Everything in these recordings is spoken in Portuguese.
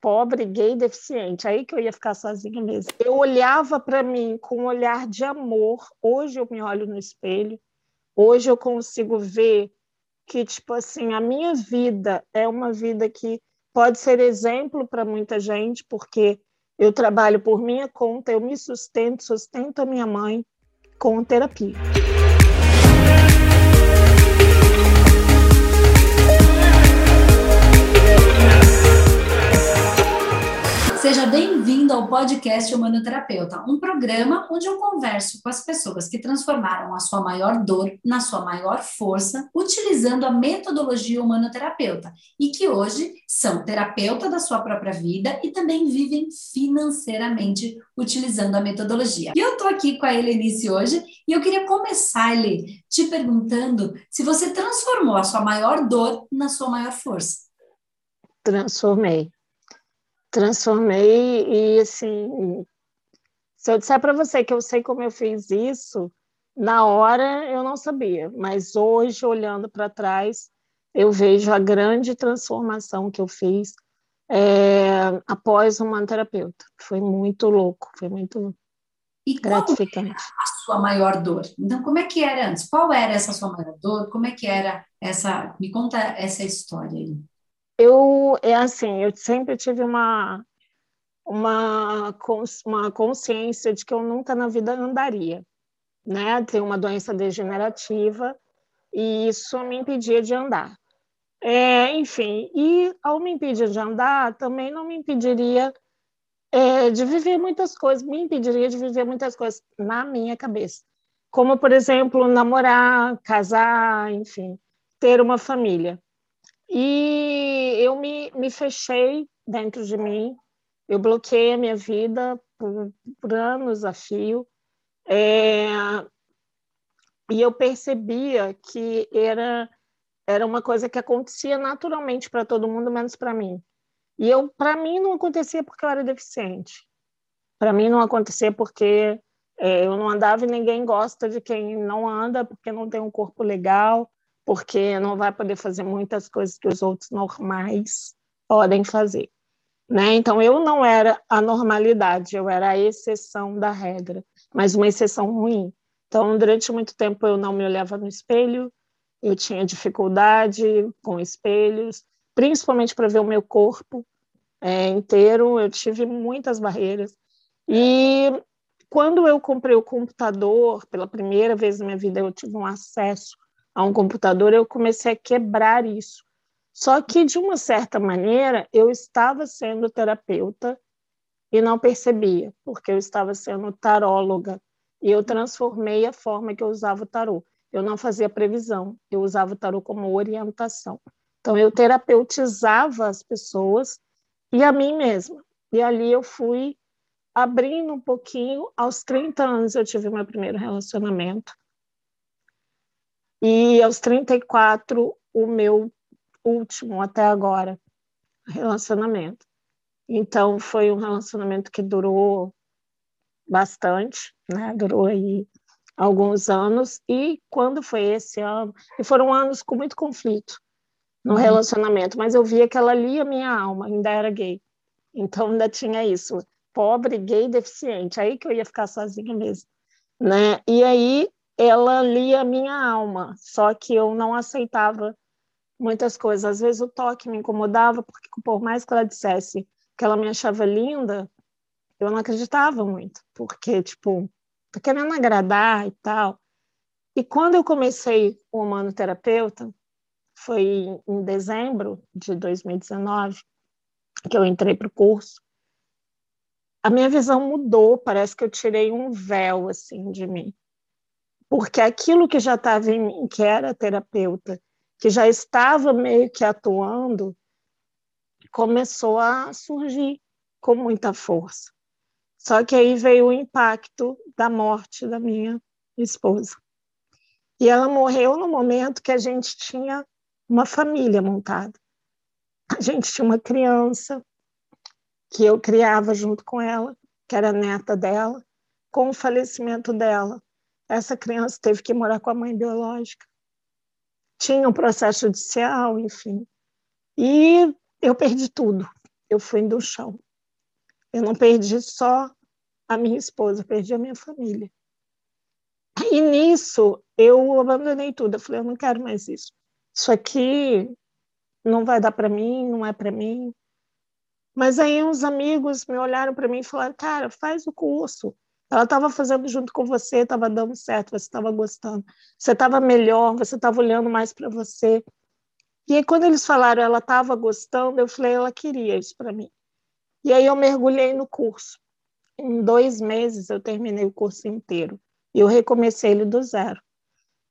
pobre, gay, deficiente. Aí que eu ia ficar sozinha mesmo. Eu olhava para mim com um olhar de amor. Hoje eu me olho no espelho. Hoje eu consigo ver que, tipo assim, a minha vida é uma vida que pode ser exemplo para muita gente, porque eu trabalho por minha conta, eu me sustento, sustento a minha mãe com terapia. Seja bem-vindo ao podcast Humanoterapeuta, um programa onde eu converso com as pessoas que transformaram a sua maior dor na sua maior força, utilizando a metodologia humanoterapeuta, e que hoje são terapeuta da sua própria vida e também vivem financeiramente utilizando a metodologia. E eu tô aqui com a Helenice hoje e eu queria começar, Ele, te perguntando se você transformou a sua maior dor na sua maior força. Transformei transformei e assim, se eu disser para você que eu sei como eu fiz isso, na hora eu não sabia, mas hoje olhando para trás eu vejo a grande transformação que eu fiz é, após uma terapeuta. Foi muito louco, foi muito e gratificante. a sua maior dor? Então, como é que era antes? Qual era essa sua maior dor? Como é que era essa? Me conta essa história aí eu é assim, eu sempre tive uma uma uma consciência de que eu nunca na vida andaria, né? Tenho uma doença degenerativa e isso me impedia de andar. É, enfim, e ao me impedir de andar, também não me impediria é, de viver muitas coisas, me impediria de viver muitas coisas na minha cabeça, como, por exemplo, namorar, casar, enfim, ter uma família. E eu me, me fechei dentro de mim, eu bloqueei a minha vida por, por anos a fio, é, e eu percebia que era, era uma coisa que acontecia naturalmente para todo mundo, menos para mim. E eu, para mim, não acontecia porque eu era deficiente. Para mim, não acontecia porque é, eu não andava e ninguém gosta de quem não anda, porque não tem um corpo legal porque não vai poder fazer muitas coisas que os outros normais podem fazer. Né? Então, eu não era a normalidade, eu era a exceção da regra, mas uma exceção ruim. Então, durante muito tempo, eu não me olhava no espelho, eu tinha dificuldade com espelhos, principalmente para ver o meu corpo é, inteiro, eu tive muitas barreiras. E quando eu comprei o computador, pela primeira vez na minha vida, eu tive um acesso a um computador, eu comecei a quebrar isso. Só que, de uma certa maneira, eu estava sendo terapeuta e não percebia, porque eu estava sendo taróloga e eu transformei a forma que eu usava o tarô. Eu não fazia previsão, eu usava o tarô como orientação. Então, eu terapeutizava as pessoas e a mim mesma. E ali eu fui abrindo um pouquinho. Aos 30 anos, eu tive meu primeiro relacionamento. E aos 34, o meu último até agora relacionamento. Então, foi um relacionamento que durou bastante, né? Durou aí alguns anos. E quando foi esse ano? E foram anos com muito conflito no uhum. relacionamento, mas eu via que ela lia minha alma, ainda era gay. Então, ainda tinha isso. Pobre, gay, deficiente. Aí que eu ia ficar sozinha mesmo. Né? E aí ela lia a minha alma, só que eu não aceitava muitas coisas. Às vezes o toque me incomodava, porque por mais que ela dissesse que ela me achava linda, eu não acreditava muito, porque, tipo, tô querendo agradar e tal. E quando eu comecei o humanoterapeuta, foi em dezembro de 2019 que eu entrei para o curso, a minha visão mudou, parece que eu tirei um véu assim de mim porque aquilo que já estava em mim, que era terapeuta, que já estava meio que atuando, começou a surgir com muita força. Só que aí veio o impacto da morte da minha esposa. E ela morreu no momento que a gente tinha uma família montada. A gente tinha uma criança que eu criava junto com ela, que era neta dela. Com o falecimento dela, essa criança teve que morar com a mãe biológica. Tinha um processo judicial, enfim. E eu perdi tudo. eu fui do chão. Eu não perdi só a minha esposa, perdi a minha família. E nisso eu abandonei tudo. Eu falei, eu não quero mais isso. Isso aqui não vai dar para mim, não é para mim. Mas aí uns amigos me olharam para mim e falaram, cara, faz o curso. Ela estava fazendo junto com você, estava dando certo, você estava gostando, você estava melhor, você estava olhando mais para você. E aí, quando eles falaram ela estava gostando, eu falei, ela queria isso para mim. E aí eu mergulhei no curso. Em dois meses eu terminei o curso inteiro. E eu recomecei ele do zero.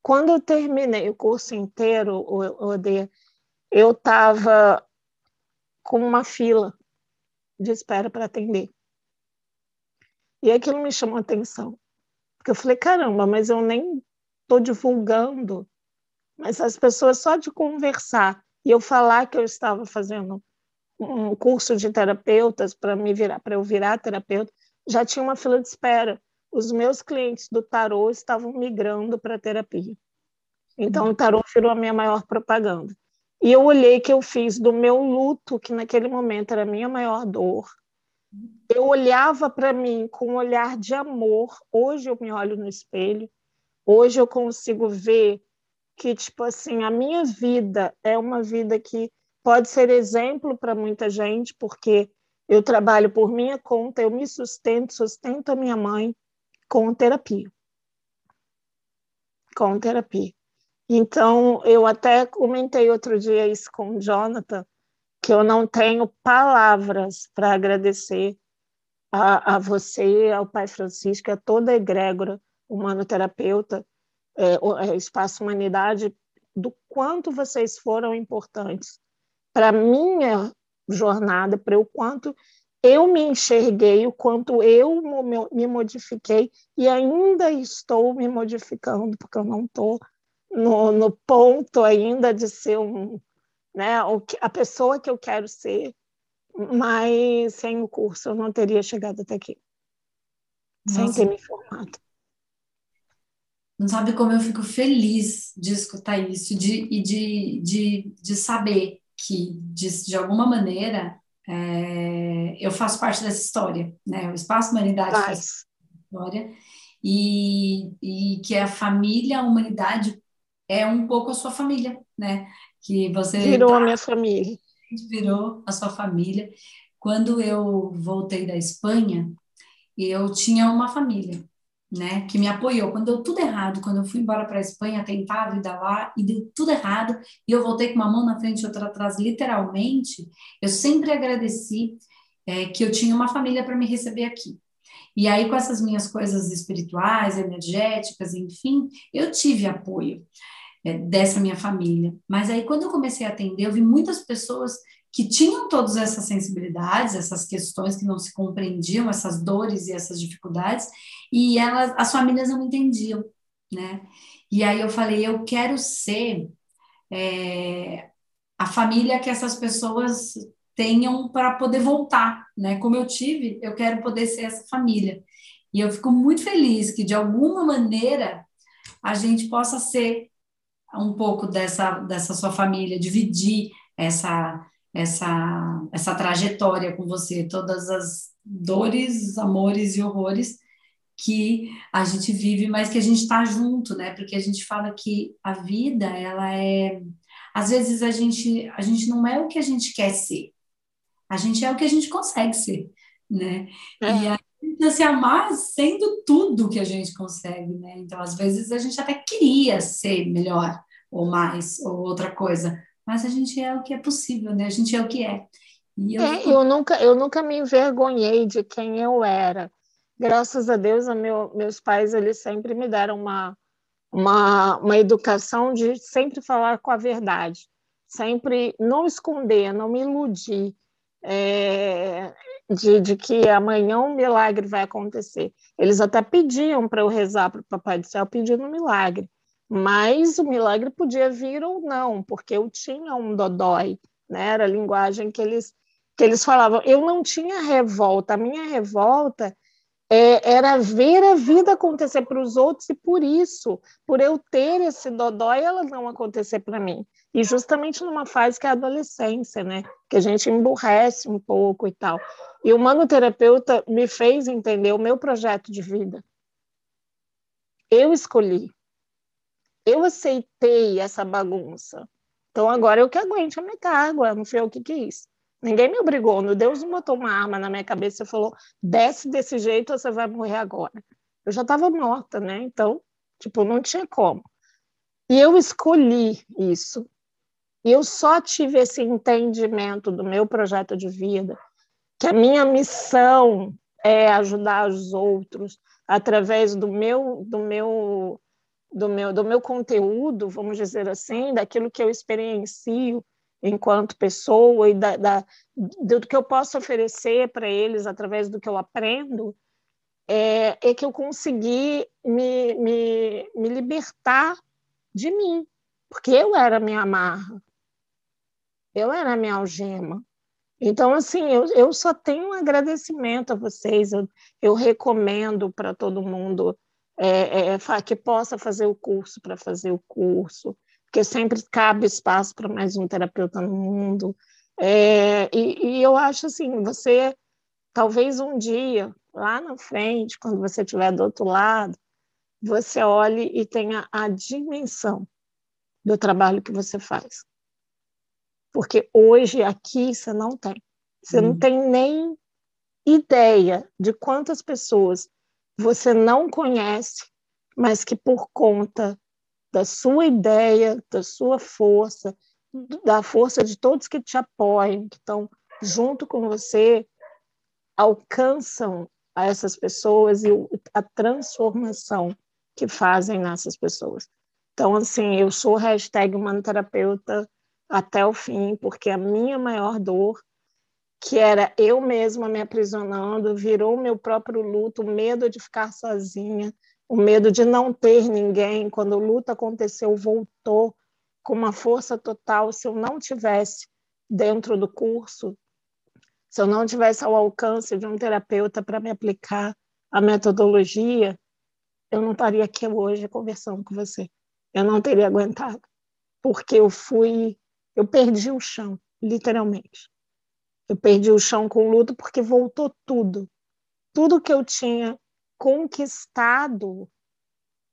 Quando eu terminei o curso inteiro, eu estava com uma fila de espera para atender. E aquilo me chamou a atenção. Porque eu falei, caramba, mas eu nem estou divulgando. Mas as pessoas, só de conversar e eu falar que eu estava fazendo um curso de terapeutas para me virar, para eu virar terapeuta, já tinha uma fila de espera. Os meus clientes do tarô estavam migrando para terapia. Então o tarô virou a minha maior propaganda. E eu olhei que eu fiz do meu luto, que naquele momento era a minha maior dor. Eu olhava para mim com um olhar de amor. Hoje eu me olho no espelho. Hoje eu consigo ver que tipo assim, a minha vida é uma vida que pode ser exemplo para muita gente, porque eu trabalho por minha conta, eu me sustento, sustento a minha mãe com terapia. Com terapia. Então, eu até comentei outro dia isso com o Jonathan, que eu não tenho palavras para agradecer a, a, você, ao Pai Francisco, a toda a egrégora humanoterapeuta, é, é, Espaço Humanidade, do quanto vocês foram importantes para minha jornada, para o quanto eu me enxerguei, o quanto eu me modifiquei e ainda estou me modificando, porque eu não estou no, no ponto ainda de ser um, né, a pessoa que eu quero ser, mas sem o curso eu não teria chegado até aqui, Nossa. sem ter me formado. Não sabe como eu fico feliz de escutar isso de, e de, de, de saber que, de, de alguma maneira, é, eu faço parte dessa história, né? O Espaço Humanidade faz, faz história e, e que a família, a humanidade é um pouco a sua família, né? Que você virou tá, a minha família. Virou a sua família. Quando eu voltei da Espanha, eu tinha uma família, né? Que me apoiou. Quando deu tudo errado, quando eu fui embora para a Espanha tentar a vida lá e deu tudo errado, e eu voltei com uma mão na frente e outra atrás, literalmente, eu sempre agradeci é, que eu tinha uma família para me receber aqui. E aí, com essas minhas coisas espirituais, energéticas, enfim, eu tive apoio é, dessa minha família. Mas aí, quando eu comecei a atender, eu vi muitas pessoas que tinham todas essas sensibilidades, essas questões que não se compreendiam, essas dores e essas dificuldades, e elas, as famílias não entendiam, né? E aí eu falei, eu quero ser é, a família que essas pessoas tenham para poder voltar, né? Como eu tive, eu quero poder ser essa família. E eu fico muito feliz que de alguma maneira a gente possa ser um pouco dessa, dessa sua família, dividir essa, essa, essa trajetória com você, todas as dores, amores e horrores que a gente vive, mas que a gente está junto, né? Porque a gente fala que a vida, ela é. Às vezes a gente, a gente não é o que a gente quer ser, a gente é o que a gente consegue ser, né? É. E a gente se amar sendo tudo que a gente consegue, né? Então, às vezes, a gente até queria ser melhor, ou mais, ou outra coisa, mas a gente é o que é possível, né? A gente é o que é. Eu, é, eu, nunca, eu nunca me envergonhei de quem eu era. Graças a Deus, a meu, meus pais eles sempre me deram uma, uma, uma educação de sempre falar com a verdade, sempre não esconder, não me iludir é, de, de que amanhã um milagre vai acontecer. Eles até pediam para eu rezar para o Papai do Céu pedindo um milagre. Mas o milagre podia vir ou não, porque eu tinha um dodói, né? era a linguagem que eles, que eles falavam. Eu não tinha revolta, a minha revolta é, era ver a vida acontecer para os outros e por isso, por eu ter esse dodói, ela não acontecer para mim. E justamente numa fase que é a adolescência, né? Que a gente emburrece um pouco e tal. E o manoterapeuta me fez entender o meu projeto de vida. Eu escolhi. Eu aceitei essa bagunça. Então agora eu que aguente a minha carga, não fui eu que quis. Ninguém me obrigou, meu Deus botou uma arma na minha cabeça e falou: desce desse jeito, você vai morrer agora. Eu já estava morta, né? Então, tipo, não tinha como. E eu escolhi isso. E eu só tive esse entendimento do meu projeto de vida, que a minha missão é ajudar os outros através do meu do meu do meu do meu conteúdo, vamos dizer assim, daquilo que eu experiencio enquanto pessoa e da, da do que eu posso oferecer para eles através do que eu aprendo, é, é que eu consegui me, me, me libertar de mim, porque eu era minha amarra, eu era a minha algema. Então, assim, eu, eu só tenho um agradecimento a vocês, eu, eu recomendo para todo mundo é, é, que possa fazer o curso para fazer o curso, porque sempre cabe espaço para mais um terapeuta no mundo. É, e, e eu acho assim, você talvez um dia, lá na frente, quando você estiver do outro lado, você olhe e tenha a dimensão do trabalho que você faz. Porque hoje aqui você não tem. Você hum. não tem nem ideia de quantas pessoas você não conhece, mas que por conta da sua ideia, da sua força, da força de todos que te apoiam, que estão junto com você, alcançam a essas pessoas e a transformação que fazem nessas pessoas. Então, assim, eu sou hashtag humanoterapeuta até o fim, porque a minha maior dor, que era eu mesma me aprisionando, virou meu próprio luto, o medo de ficar sozinha, o medo de não ter ninguém. Quando o luto aconteceu, voltou com uma força total. Se eu não tivesse dentro do curso, se eu não tivesse ao alcance de um terapeuta para me aplicar a metodologia, eu não estaria aqui hoje conversando com você. Eu não teria aguentado, porque eu fui, eu perdi o chão, literalmente. Eu perdi o chão com o luto porque voltou tudo. Tudo que eu tinha conquistado,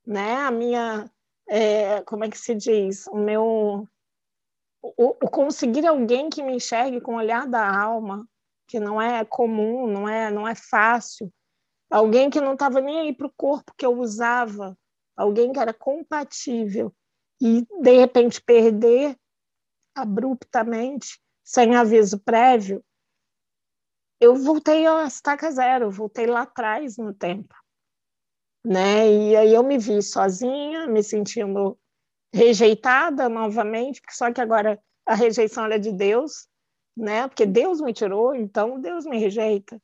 né? A minha, é, como é que se diz? O meu, o, o conseguir alguém que me enxergue com o olhar da alma, que não é comum, não é, não é fácil, alguém que não estava nem aí para o corpo que eu usava, alguém que era compatível e de repente perder abruptamente, sem aviso prévio, eu voltei a estaca zero, voltei lá atrás no tempo, né? E aí eu me vi sozinha, me sentindo rejeitada novamente, só que agora a rejeição é de Deus, né? Porque Deus me tirou, então Deus me rejeita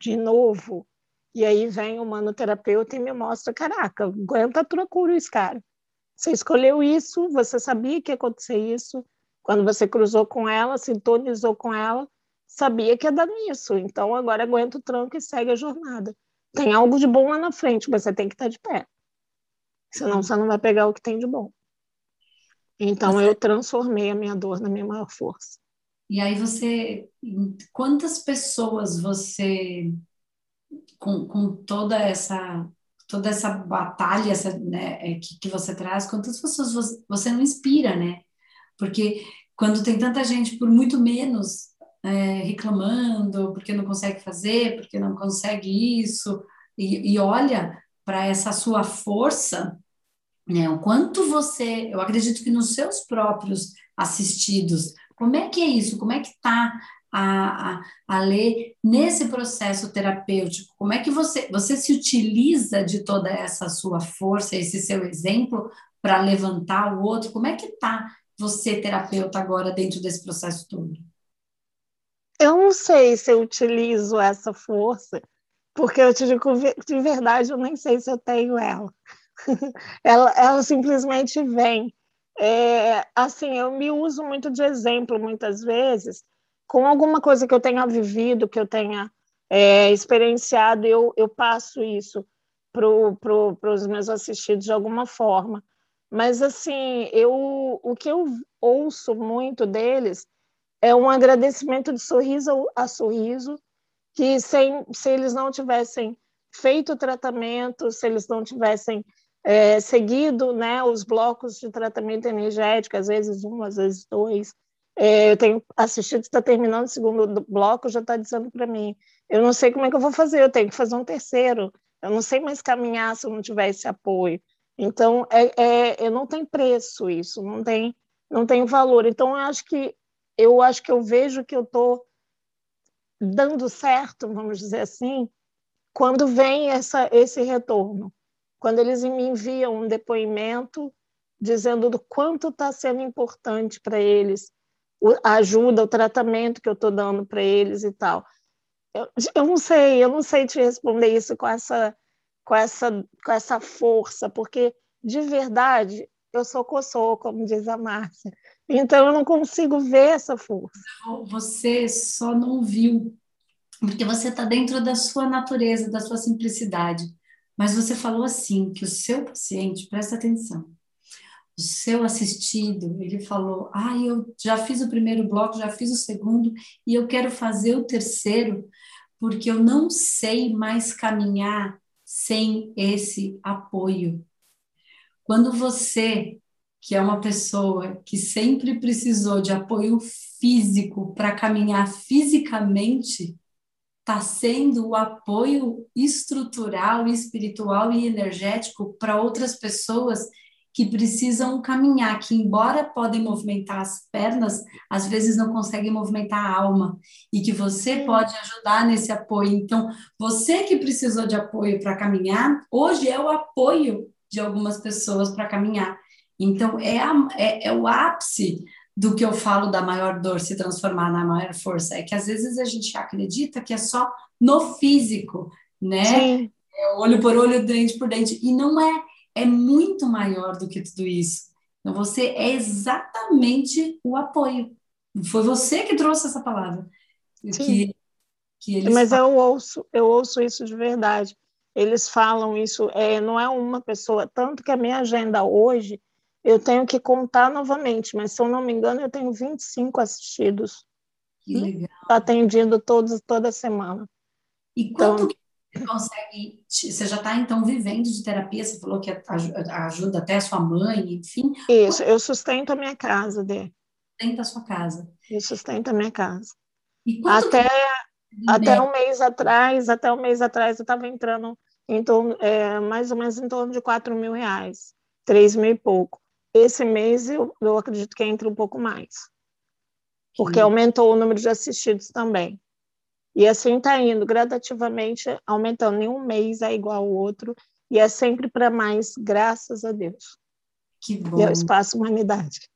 de novo. E aí vem o manoterapeuta e me mostra, caraca, aguenta a tua cruz, cara. Você escolheu isso, você sabia que ia acontecer isso, quando você cruzou com ela, sintonizou com ela, sabia que ia dar nisso. Então agora aguenta o tranco e segue a jornada. Tem algo de bom lá na frente, mas você tem que estar de pé. Senão você não vai pegar o que tem de bom. Então eu transformei a minha dor na minha maior força. E aí você, quantas pessoas você, com, com toda essa toda essa batalha essa, né, é, que, que você traz, quantas pessoas você, você não inspira, né? Porque quando tem tanta gente por muito menos é, reclamando, porque não consegue fazer, porque não consegue isso, e, e olha para essa sua força, né? O quanto você, eu acredito que nos seus próprios assistidos, como é que é isso? Como é que está a, a, a ler nesse processo terapêutico? Como é que você, você se utiliza de toda essa sua força, esse seu exemplo, para levantar o outro? Como é que está você, terapeuta, agora dentro desse processo todo? Eu não sei se eu utilizo essa força, porque eu te digo de verdade, eu nem sei se eu tenho ela. ela, ela simplesmente vem. É, assim, eu me uso muito de exemplo muitas vezes, com alguma coisa que eu tenha vivido, que eu tenha é, experienciado, eu, eu passo isso para pro, os meus assistidos de alguma forma. Mas, assim, eu, o que eu ouço muito deles é um agradecimento de sorriso a sorriso, que sem, se eles não tivessem feito o tratamento, se eles não tivessem é, seguido né, os blocos de tratamento energético, às vezes um, às vezes dois, é, eu tenho assistido, está terminando o segundo bloco, já está dizendo para mim, eu não sei como é que eu vou fazer, eu tenho que fazer um terceiro, eu não sei mais caminhar se eu não tiver esse apoio. Então, é, é, não tem preço isso, não tem, não tem valor. Então, eu acho que eu acho que eu vejo que eu estou dando certo, vamos dizer assim, quando vem essa, esse retorno, quando eles me enviam um depoimento dizendo do quanto está sendo importante para eles a ajuda, o tratamento que eu estou dando para eles e tal. Eu, eu não sei, eu não sei te responder isso com essa, com essa, com essa força, porque de verdade eu sou coçou, como diz a Márcia. Então eu não consigo ver essa força. Você só não viu, porque você está dentro da sua natureza, da sua simplicidade. Mas você falou assim que o seu paciente, presta atenção, o seu assistido, ele falou: "Ah, eu já fiz o primeiro bloco, já fiz o segundo e eu quero fazer o terceiro, porque eu não sei mais caminhar sem esse apoio". Quando você que é uma pessoa que sempre precisou de apoio físico para caminhar fisicamente, está sendo o apoio estrutural, espiritual e energético para outras pessoas que precisam caminhar, que embora podem movimentar as pernas, às vezes não conseguem movimentar a alma, e que você pode ajudar nesse apoio. Então, você que precisou de apoio para caminhar, hoje é o apoio de algumas pessoas para caminhar. Então, é, a, é, é o ápice do que eu falo da maior dor se transformar na maior força. É que às vezes a gente acredita que é só no físico, né? É olho por olho, dente por dente. E não é. É muito maior do que tudo isso. Então, você é exatamente o apoio. Foi você que trouxe essa palavra. Que, que Mas falam. eu ouço, eu ouço isso de verdade. Eles falam isso, é, não é uma pessoa, tanto que a minha agenda hoje eu tenho que contar novamente, mas se eu não me engano, eu tenho 25 assistidos. Que legal. Atendido todos, toda semana. E quanto então, consegue. Você já está, então, vivendo de terapia? Você falou que ajuda até a sua mãe, enfim. Isso, eu sustento a minha casa, Dê. Sustenta a sua casa. Eu sustento a minha casa. até, até um mês atrás, até um mês atrás, eu estava entrando em torno, é, mais ou menos em torno de 4 mil reais, 3 mil e pouco. Esse mês eu, eu acredito que entre um pouco mais, porque aumentou o número de assistidos também. E assim está indo gradativamente, aumentando. Nenhum mês é igual ao outro, e é sempre para mais, graças a Deus. Que bom. E é o Espaço Humanidade.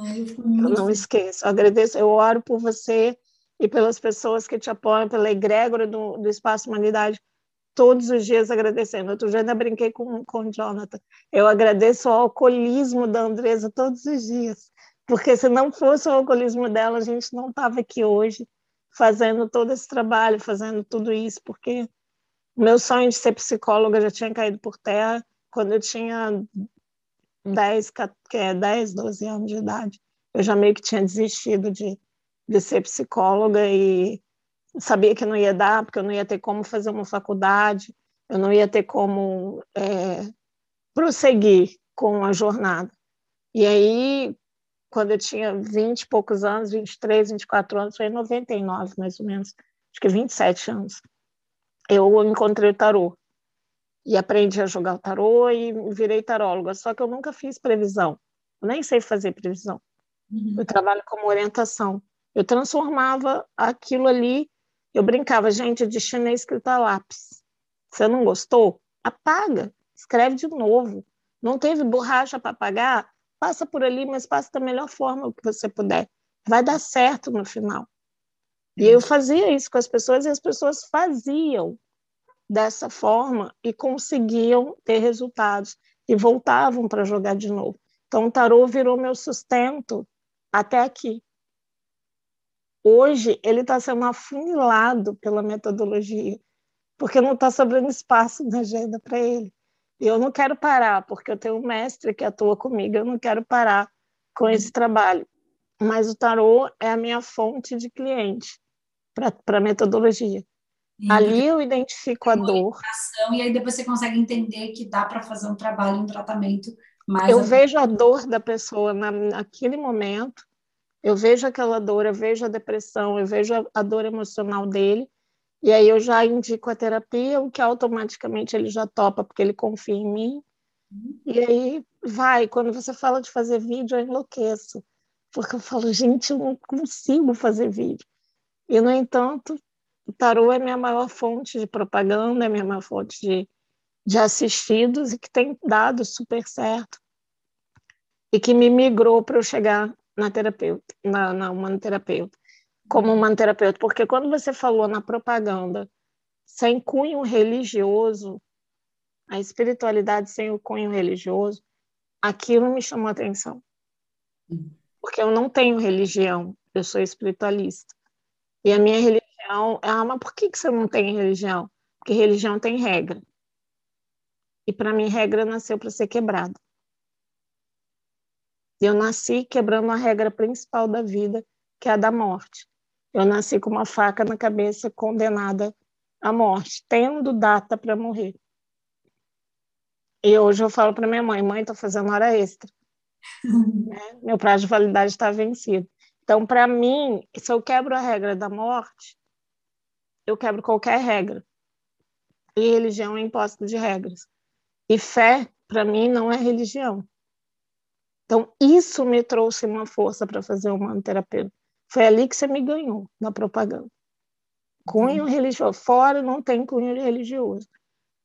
Ai, eu, eu não esqueço, eu agradeço, eu oro por você e pelas pessoas que te apoiam, pela egrégora do, do Espaço Humanidade, todos os dias agradecendo. Outro dia ainda brinquei com, com o Jonathan. Eu agradeço ao alcoolismo da Andresa todos os dias, porque se não fosse o alcoolismo dela, a gente não estava aqui hoje fazendo todo esse trabalho, fazendo tudo isso, porque meu sonho de ser psicóloga já tinha caído por terra quando eu tinha 10, 10 12 anos de idade. Eu já meio que tinha desistido de, de ser psicóloga e sabia que não ia dar, porque eu não ia ter como fazer uma faculdade, eu não ia ter como é, prosseguir com a jornada. E aí, quando eu tinha 20 e poucos anos, 23, 24 anos, foi em 99 mais ou menos, acho que 27 anos, eu encontrei o tarô. E aprendi a jogar o tarô e virei taróloga. Só que eu nunca fiz previsão. Eu nem sei fazer previsão. Uhum. Eu trabalho como orientação. Eu transformava aquilo ali eu brincava, gente, de chinês escrito a lápis. Você não gostou? Apaga, escreve de novo. Não teve borracha para apagar? Passa por ali, mas passa da melhor forma que você puder. Vai dar certo no final. E eu fazia isso com as pessoas e as pessoas faziam dessa forma e conseguiam ter resultados e voltavam para jogar de novo. Então, o tarô virou meu sustento até aqui. Hoje, ele está sendo afunilado pela metodologia, porque não está sobrando espaço na agenda para ele. Eu não quero parar, porque eu tenho um mestre que atua comigo, eu não quero parar com esse trabalho. Mas o tarô é a minha fonte de cliente para a metodologia. Ali eu identifico a dor. E aí depois você consegue entender que dá para fazer um trabalho, um tratamento mais. Eu vejo a dor da pessoa na, naquele momento, eu vejo aquela dor, eu vejo a depressão, eu vejo a, a dor emocional dele, e aí eu já indico a terapia, o que automaticamente ele já topa, porque ele confia em mim. E aí vai. Quando você fala de fazer vídeo, eu enlouqueço. Porque eu falo, gente, eu não consigo fazer vídeo. E, no entanto, o tarô é minha maior fonte de propaganda, é minha maior fonte de, de assistidos e que tem dado super certo. E que me migrou para eu chegar na terapeuta, na, na humanoterapeuta como humanoterapeuta, porque quando você falou na propaganda sem cunho religioso, a espiritualidade sem o cunho religioso, aquilo me chamou a atenção. Porque eu não tenho religião, eu sou espiritualista. E a minha religião, ah, mas por que, que você não tem religião? Porque religião tem regra. E para mim, regra nasceu para ser quebrada. Eu nasci quebrando a regra principal da vida, que é a da morte. Eu nasci com uma faca na cabeça, condenada à morte, tendo data para morrer. E hoje eu falo para minha mãe: mãe, estou fazendo hora extra. é, meu prazo de validade está vencido. Então, para mim, se eu quebro a regra da morte, eu quebro qualquer regra. E religião é imposto de regras. E fé, para mim, não é religião. Então, isso me trouxe uma força para fazer o humano terapeuta. Foi ali que você me ganhou na propaganda. Cunho uhum. religioso. Fora não tem cunho religioso.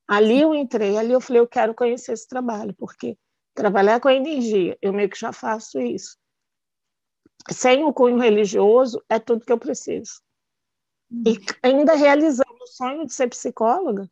Ali eu entrei, ali eu falei, eu quero conhecer esse trabalho, porque trabalhar com a energia, eu meio que já faço isso. Sem o cunho religioso, é tudo que eu preciso. Uhum. E ainda realizando o sonho de ser psicóloga.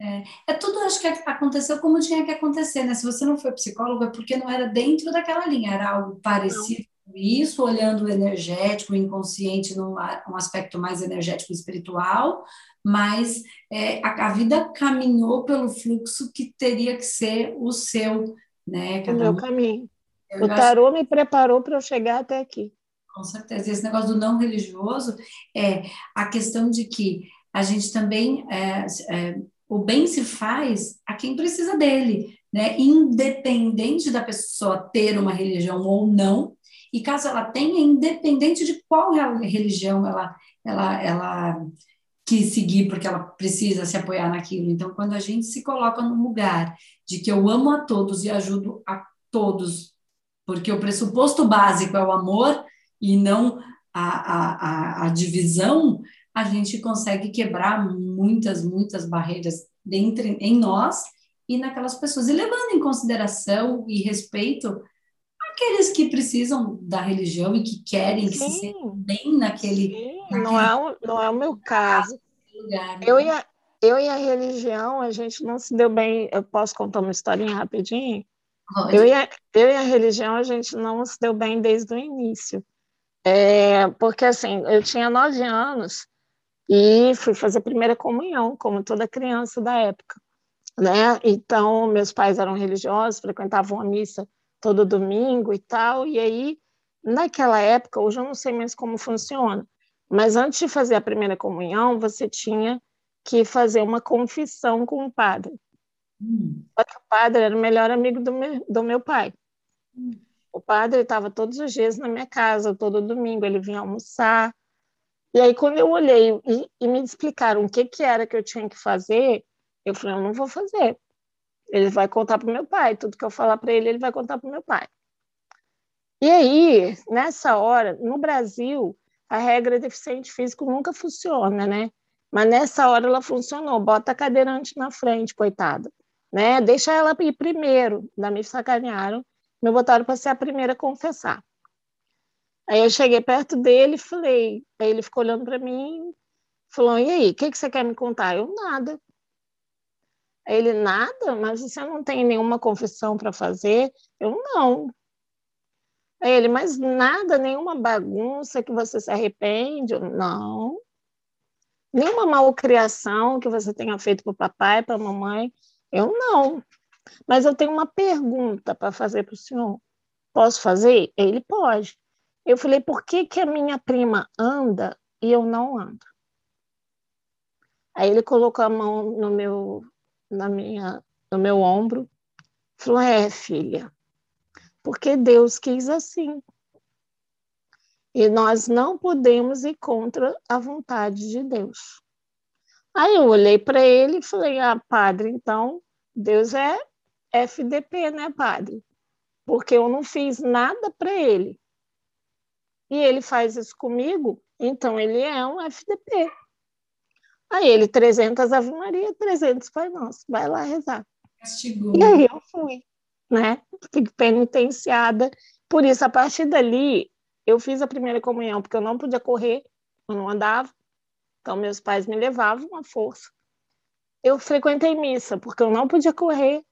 É, é tudo, acho que aconteceu como tinha que acontecer, né? Se você não foi psicóloga, é porque não era dentro daquela linha, era algo parecido isso, olhando o energético, o inconsciente num um aspecto mais energético e espiritual, mas é, a, a, vida caminhou pelo fluxo que teria que ser o seu, né? Cada o meu um. caminho. Eu o tarô acho... me preparou para eu chegar até aqui. Com certeza. Esse negócio do não religioso é a questão de que a gente também é, é, o bem se faz a quem precisa dele, né? Independente da pessoa ter uma religião ou não, e caso ela tenha, independente de qual religião ela, ela, ela quis seguir, porque ela precisa se apoiar naquilo. Então, quando a gente se coloca num lugar de que eu amo a todos e ajudo a todos, porque o pressuposto básico é o amor e não a, a, a, divisão, a gente consegue quebrar muitas, muitas barreiras dentro, em nós e naquelas pessoas. E levando em consideração e respeito aqueles que precisam da religião e que querem que se sintam bem naquele, naquele. Não, é o, não é o meu caso. Lugar, né? eu, e a, eu e a religião, a gente não se deu bem. Eu posso contar uma historinha rapidinho? Eu e, a, eu e a religião, a gente não se deu bem desde o início. É, porque, assim, eu tinha nove anos e fui fazer a primeira comunhão, como toda criança da época. Né? Então, meus pais eram religiosos, frequentavam a missa todo domingo e tal. E aí, naquela época, hoje eu não sei mais como funciona, mas antes de fazer a primeira comunhão, você tinha que fazer uma confissão com o padre. Hum. Só que o padre era o melhor amigo do meu, do meu pai. Hum. O padre estava todos os dias na minha casa, todo domingo, ele vinha almoçar. E aí, quando eu olhei e, e me explicaram o que, que era que eu tinha que fazer, eu falei, eu não vou fazer, ele vai contar para o meu pai, tudo que eu falar para ele, ele vai contar para o meu pai. E aí, nessa hora, no Brasil, a regra deficiente físico nunca funciona, né? Mas nessa hora ela funcionou. Bota a cadeirante na frente, coitada. Né? Deixa ela ir primeiro. Ainda me sacanearam. Me botaram para ser a primeira a confessar. Aí eu cheguei perto dele e falei. Aí ele ficou olhando para mim falou: E aí, o que, que você quer me contar? Eu, nada. Ele, nada, mas você não tem nenhuma confissão para fazer? Eu, não. Ele, mas nada, nenhuma bagunça que você se arrepende? Eu, não. Nenhuma malcriação que você tenha feito para o papai, para a mamãe? Eu, não. Mas eu tenho uma pergunta para fazer para o senhor. Posso fazer? Ele pode. Eu falei, por que, que a minha prima anda e eu não ando? Aí ele colocou a mão no meu, na minha, no meu ombro, falou: É, filha, porque Deus quis assim. E nós não podemos ir contra a vontade de Deus. Aí eu olhei para ele e falei: Ah, padre, então Deus é FDP, né, padre? Porque eu não fiz nada para ele. E ele faz isso comigo, então ele é um FDP. Aí ele, 300 Ave Maria, 300 Pai Nosso, vai lá rezar. Castigou. E aí eu fui, né? Fico penitenciada. Por isso, a partir dali, eu fiz a primeira comunhão, porque eu não podia correr, eu não andava. Então, meus pais me levavam à força. Eu frequentei missa, porque eu não podia correr,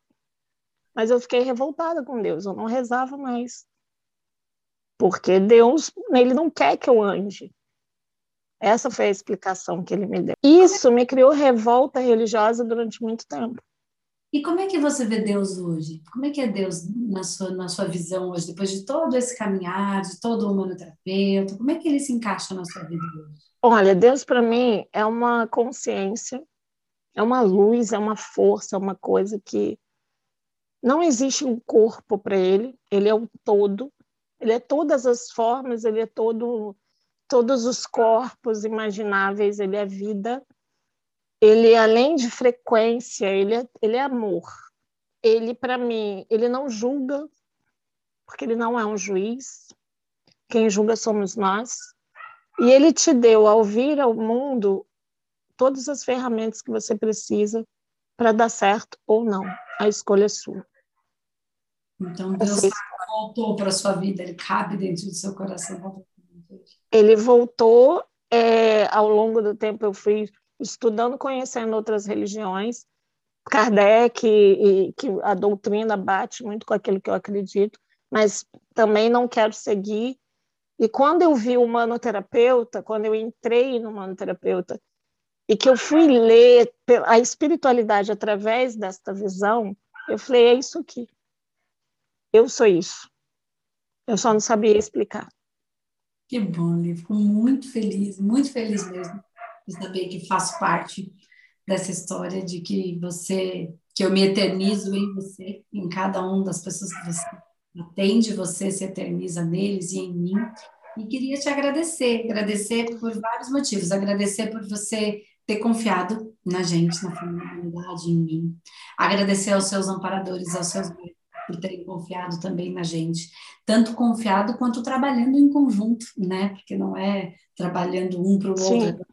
mas eu fiquei revoltada com Deus, eu não rezava mais. Porque Deus, ele não quer que eu ande. Essa foi a explicação que ele me deu. Isso me criou revolta religiosa durante muito tempo. E como é que você vê Deus hoje? Como é que é Deus na sua, na sua visão hoje, depois de todo esse caminhar, de todo o humanoterapeuta? Como é que ele se encaixa na sua vida hoje? Olha, Deus para mim é uma consciência, é uma luz, é uma força, é uma coisa que não existe um corpo para ele, ele é o todo, ele é todas as formas, ele é todo todos os corpos imagináveis, ele é vida, ele além de frequência, ele é, ele é amor. Ele para mim, ele não julga, porque ele não é um juiz. Quem julga somos nós. E ele te deu ao vir ao mundo todas as ferramentas que você precisa para dar certo ou não. A escolha é sua. Então Deus você... voltou para a sua vida, ele cabe dentro do seu coração. Ele voltou é, ao longo do tempo eu fui estudando, conhecendo outras religiões, Kardec, e, que a doutrina bate muito com aquilo que eu acredito, mas também não quero seguir. E quando eu vi o manoterapeuta, quando eu entrei no manoterapeuta, e que eu fui ler a espiritualidade através desta visão, eu falei: é isso aqui. Eu sou isso. Eu só não sabia explicar. Que bom, Lívia. Fico muito feliz, muito feliz mesmo de saber que faço parte dessa história de que você, que eu me eternizo em você, em cada uma das pessoas que você atende, você se eterniza neles e em mim. E queria te agradecer, agradecer por vários motivos, agradecer por você ter confiado na gente, na comunidade, em mim, agradecer aos seus amparadores, aos seus por terem confiado também na gente, tanto confiado quanto trabalhando em conjunto, né? Porque não é trabalhando um para o outro,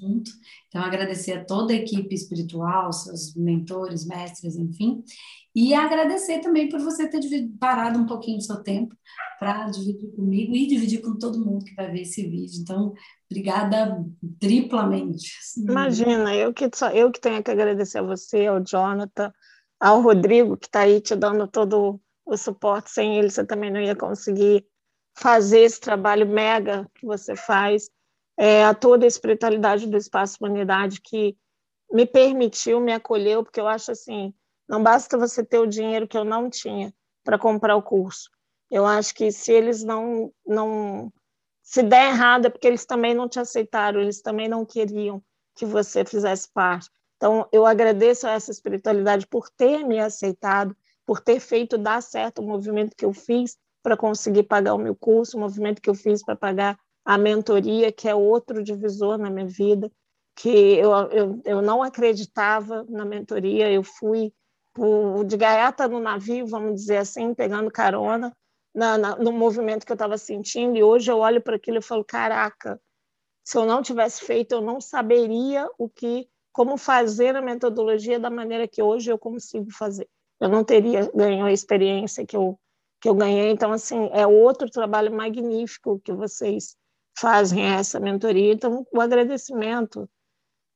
junto. Então, agradecer a toda a equipe espiritual, seus mentores, mestres, enfim, e agradecer também por você ter parado um pouquinho do seu tempo para dividir comigo e dividir com todo mundo que vai ver esse vídeo. Então, obrigada triplamente. Imagina, eu que, só, eu que tenho que agradecer a você, ao Jonathan, ao Rodrigo, que está aí te dando todo o suporte. Sem ele, você também não ia conseguir fazer esse trabalho mega que você faz é, a toda a espiritualidade do Espaço Humanidade que me permitiu, me acolheu, porque eu acho assim, não basta você ter o dinheiro que eu não tinha para comprar o curso. Eu acho que se eles não, não se der errado é porque eles também não te aceitaram, eles também não queriam que você fizesse parte. Então, eu agradeço a essa espiritualidade por ter me aceitado, por ter feito dar certo o movimento que eu fiz para conseguir pagar o meu curso, o movimento que eu fiz para pagar a mentoria, que é outro divisor na minha vida, que eu, eu, eu não acreditava na mentoria, eu fui por, de gaiata no navio, vamos dizer assim, pegando carona na, na, no movimento que eu estava sentindo, e hoje eu olho para aquilo e falo, caraca, se eu não tivesse feito, eu não saberia o que, como fazer a metodologia da maneira que hoje eu consigo fazer. Eu não teria ganho a experiência que eu, que eu ganhei. Então, assim, é outro trabalho magnífico que vocês fazem essa mentoria. Então, o agradecimento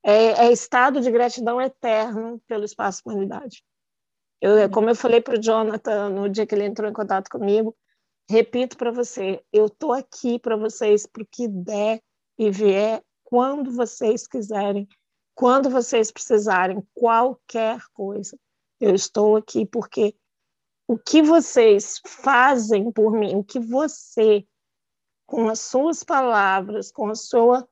é, é estado de gratidão eterno pelo Espaço Humanidade. Eu, como eu falei para o Jonathan no dia que ele entrou em contato comigo, repito para você, eu estou aqui para vocês para o que der e vier, quando vocês quiserem, quando vocês precisarem, qualquer coisa. Eu estou aqui porque o que vocês fazem por mim, o que você, com as suas palavras, com a sua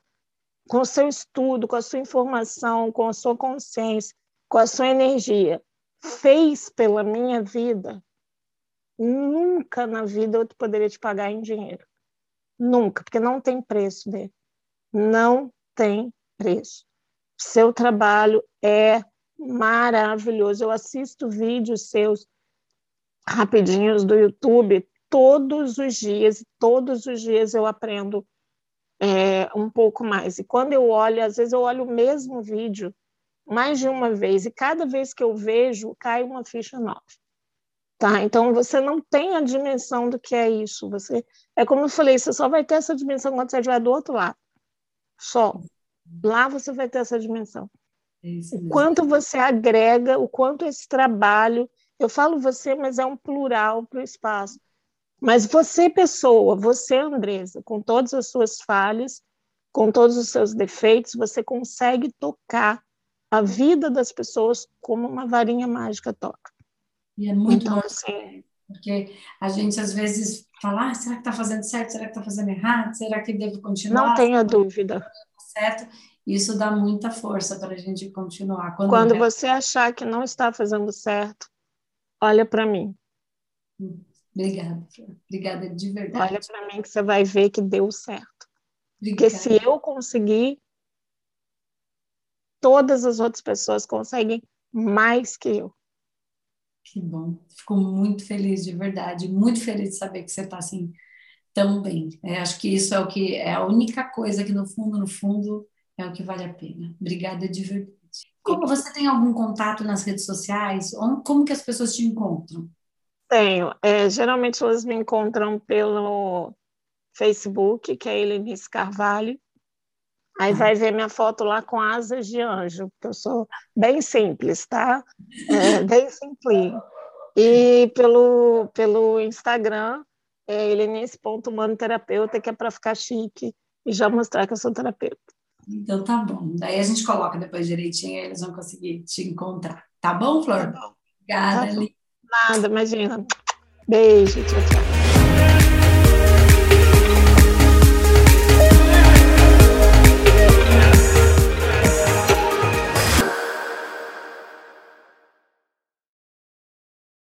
com o seu estudo, com a sua informação, com a sua consciência, com a sua energia, fez pela minha vida, nunca na vida eu poderia te pagar em dinheiro. Nunca, porque não tem preço dele. Não tem preço. Seu trabalho é maravilhoso. Eu assisto vídeos seus rapidinhos do YouTube todos os dias, e todos os dias eu aprendo é, um pouco mais. E quando eu olho, às vezes eu olho o mesmo vídeo mais de uma vez, e cada vez que eu vejo, cai uma ficha nova. Tá? Então você não tem a dimensão do que é isso. Você é como eu falei, você só vai ter essa dimensão quando você estiver do outro lado. Só. Lá você vai ter essa dimensão. É o quanto você agrega, o quanto esse trabalho, eu falo você, mas é um plural para o espaço. Mas você, pessoa, você, Andresa, com todas as suas falhas, com todos os seus defeitos, você consegue tocar a vida das pessoas como uma varinha mágica toca. E é muito então, assim, porque a gente às vezes fala, ah, será que está fazendo certo? Será que está fazendo errado? Será que devo continuar? Não tenha dúvida. Certo? Isso dá muita força para a gente continuar. Quando, Quando você achar que não está fazendo certo, olha para mim. Obrigada, Obrigada de verdade. Olha para mim que você vai ver que deu certo. Obrigada. Porque se eu conseguir, todas as outras pessoas conseguem mais que eu. Que bom. Fico muito feliz, de verdade. Muito feliz de saber que você está assim tão bem. É, acho que isso é o que é a única coisa que no fundo, no fundo, é o que vale a pena. Obrigada de verdade. Como você tem algum contato nas redes sociais? Como que as pessoas te encontram? Tenho. É, geralmente elas me encontram pelo Facebook, que é Helenice Carvalho. Aí vai ver minha foto lá com asas de anjo, porque eu sou bem simples, tá? É, bem simples. E pelo, pelo Instagram, é helenice.humanoterapeuta, que é para ficar chique e já mostrar que eu sou terapeuta. Então tá bom. Daí a gente coloca depois direitinho e eles vão conseguir te encontrar. Tá bom, Flor? Tá bom. Obrigada, tá bom. Nada, imagina. Beijo, tchau, tchau.